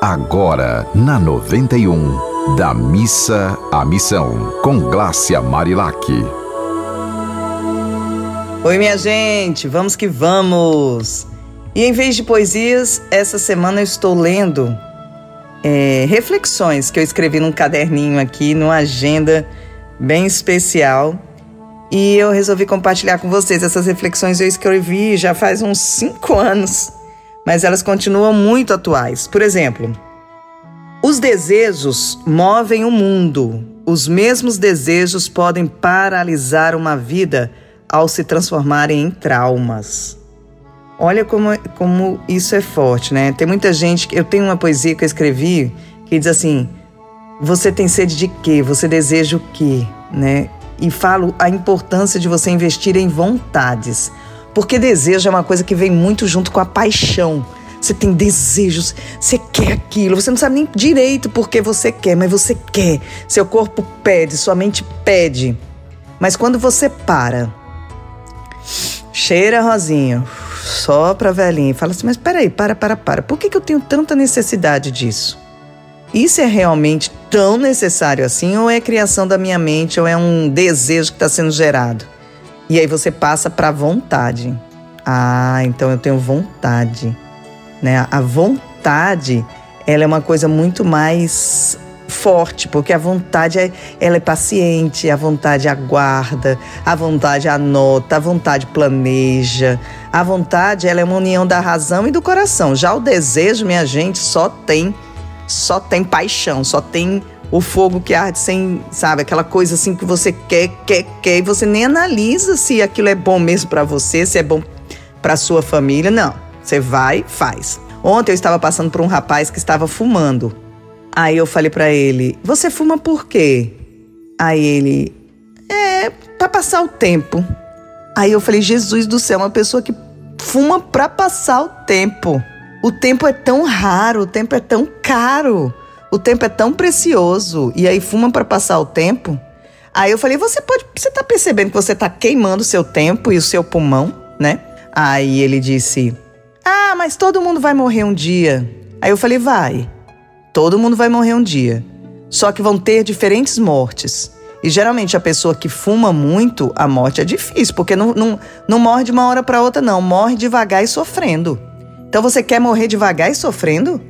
agora na 91, da missa à missão, com Glácia Marilac. Oi, minha gente, vamos que vamos! E em vez de poesias, essa semana eu estou lendo é, reflexões que eu escrevi num caderninho aqui, numa agenda bem especial. E eu resolvi compartilhar com vocês essas reflexões eu escrevi já faz uns cinco anos mas elas continuam muito atuais. Por exemplo, os desejos movem o mundo. Os mesmos desejos podem paralisar uma vida ao se transformarem em traumas. Olha como, como isso é forte, né? Tem muita gente. Eu tenho uma poesia que eu escrevi que diz assim: Você tem sede de quê? Você deseja o quê? Né? E falo a importância de você investir em vontades. Porque desejo é uma coisa que vem muito junto com a paixão. Você tem desejos, você quer aquilo, você não sabe nem direito porque você quer, mas você quer. Seu corpo pede, sua mente pede. Mas quando você para, cheira rosinha, sopra velhinha e fala assim: Mas peraí, para, para, para. Por que, que eu tenho tanta necessidade disso? Isso é realmente tão necessário assim, ou é criação da minha mente, ou é um desejo que está sendo gerado? E aí você passa para vontade. Ah, então eu tenho vontade, né? A vontade, ela é uma coisa muito mais forte, porque a vontade é, ela é paciente, a vontade aguarda, a vontade anota, a vontade planeja. A vontade, ela é uma união da razão e do coração. Já o desejo, minha gente, só tem só tem paixão, só tem o fogo que arde sem, sabe, aquela coisa assim que você quer, quer, quer, e você nem analisa se aquilo é bom mesmo para você, se é bom para sua família. Não, você vai, faz. Ontem eu estava passando por um rapaz que estava fumando. Aí eu falei para ele: "Você fuma por quê?" Aí ele: "É, para passar o tempo." Aí eu falei: "Jesus do céu, uma pessoa que fuma para passar o tempo. O tempo é tão raro, o tempo é tão caro." O tempo é tão precioso e aí fuma para passar o tempo. Aí eu falei: "Você pode, você tá percebendo que você tá queimando o seu tempo e o seu pulmão, né?" Aí ele disse: "Ah, mas todo mundo vai morrer um dia." Aí eu falei: "Vai. Todo mundo vai morrer um dia. Só que vão ter diferentes mortes." E geralmente a pessoa que fuma muito, a morte é difícil, porque não, não, não morre de uma hora para outra, não. Morre devagar e sofrendo. Então você quer morrer devagar e sofrendo?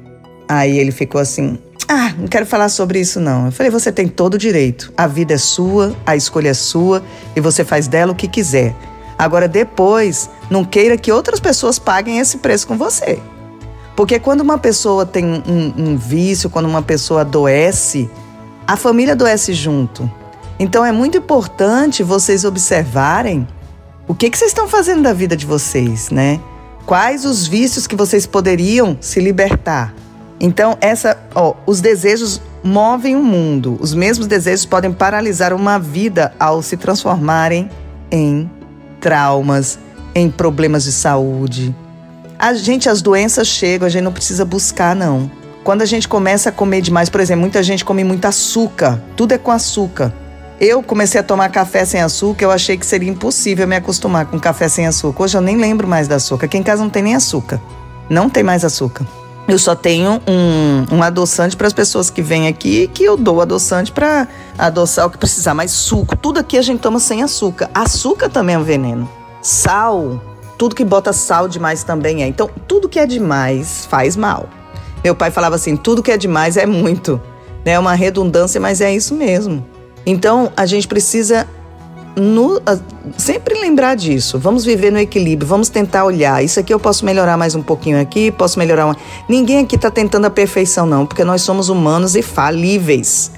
Aí ele ficou assim: ah, não quero falar sobre isso não. Eu falei, você tem todo o direito. A vida é sua, a escolha é sua e você faz dela o que quiser. Agora depois, não queira que outras pessoas paguem esse preço com você. Porque quando uma pessoa tem um, um vício, quando uma pessoa adoece, a família adoece junto. Então é muito importante vocês observarem o que, que vocês estão fazendo da vida de vocês, né? Quais os vícios que vocês poderiam se libertar? Então, essa, ó, os desejos movem o mundo. Os mesmos desejos podem paralisar uma vida ao se transformarem em traumas, em problemas de saúde. A gente, as doenças chegam, a gente não precisa buscar, não. Quando a gente começa a comer demais, por exemplo, muita gente come muito açúcar, tudo é com açúcar. Eu comecei a tomar café sem açúcar, eu achei que seria impossível me acostumar com café sem açúcar. Hoje eu nem lembro mais da açúcar. Aqui em casa não tem nem açúcar. Não tem mais açúcar. Eu só tenho um, um adoçante para as pessoas que vêm aqui, que eu dou adoçante para adoçar o que precisar. Mas suco, tudo aqui a gente toma sem açúcar. Açúcar também é um veneno. Sal, tudo que bota sal demais também é. Então, tudo que é demais faz mal. Meu pai falava assim: tudo que é demais é muito. É uma redundância, mas é isso mesmo. Então, a gente precisa no, sempre lembrar disso. Vamos viver no equilíbrio, vamos tentar olhar. Isso aqui eu posso melhorar mais um pouquinho aqui, posso melhorar. Uma... Ninguém aqui está tentando a perfeição, não, porque nós somos humanos e falíveis.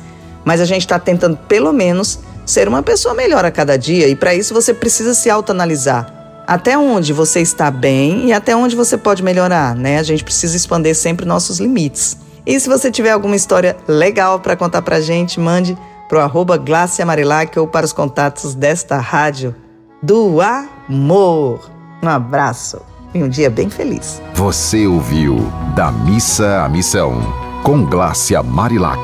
Mas a gente está tentando, pelo menos, ser uma pessoa melhor a cada dia. E para isso você precisa se autoanalisar. Até onde você está bem e até onde você pode melhorar, né? A gente precisa expandir sempre nossos limites. E se você tiver alguma história legal para contar para gente, mande para o arroba Glácia Marilac ou para os contatos desta rádio do amor. Um abraço e um dia bem feliz. Você ouviu Da Missa à Missão, com Glácia Marilac.